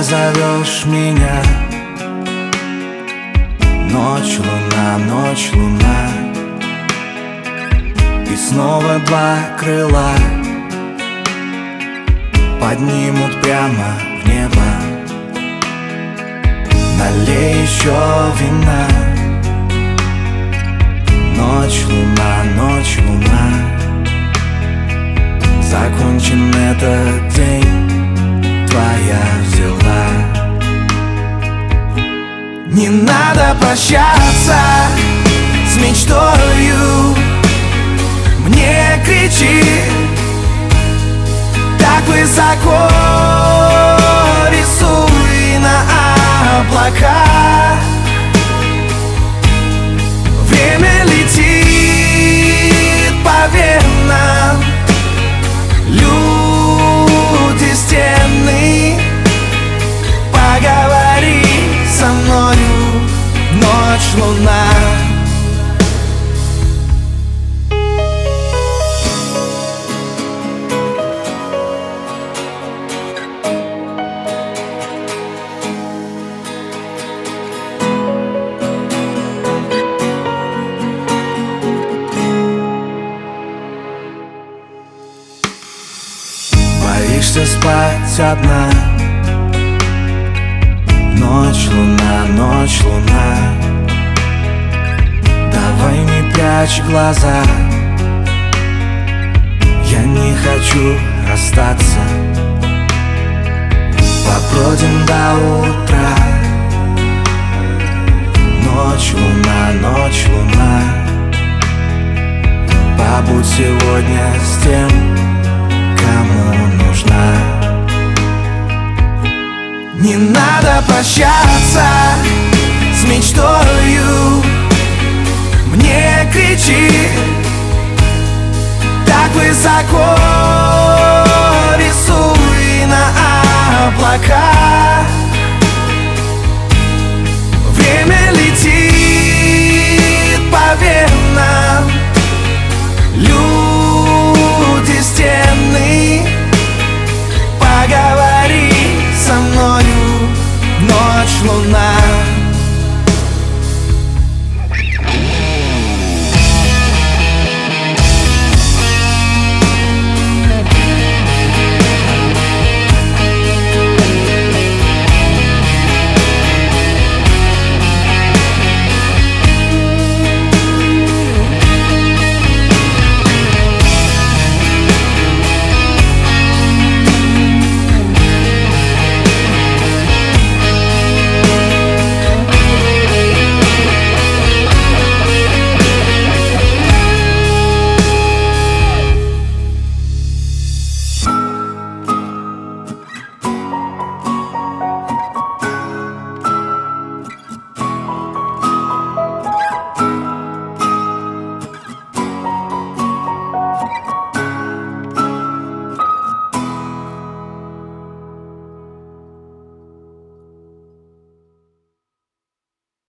Куда зовешь меня? Ночь, луна, ночь, луна. И снова два крыла Поднимут прямо в небо. Налей еще вина. Ночь, луна, ночь, луна Не надо прощаться С мечтою. Мне кричи Так высоко Боишься спать одна. Ночь, луна, ночь, луна. Давай не прячь глаза. Я не хочу расстаться. Побродим до утра. Ночь, луна, ночь, луна. Побудь сегодня с тем, Не надо прощаться с мечтою. Мне кричи Так высоко рисуй на облака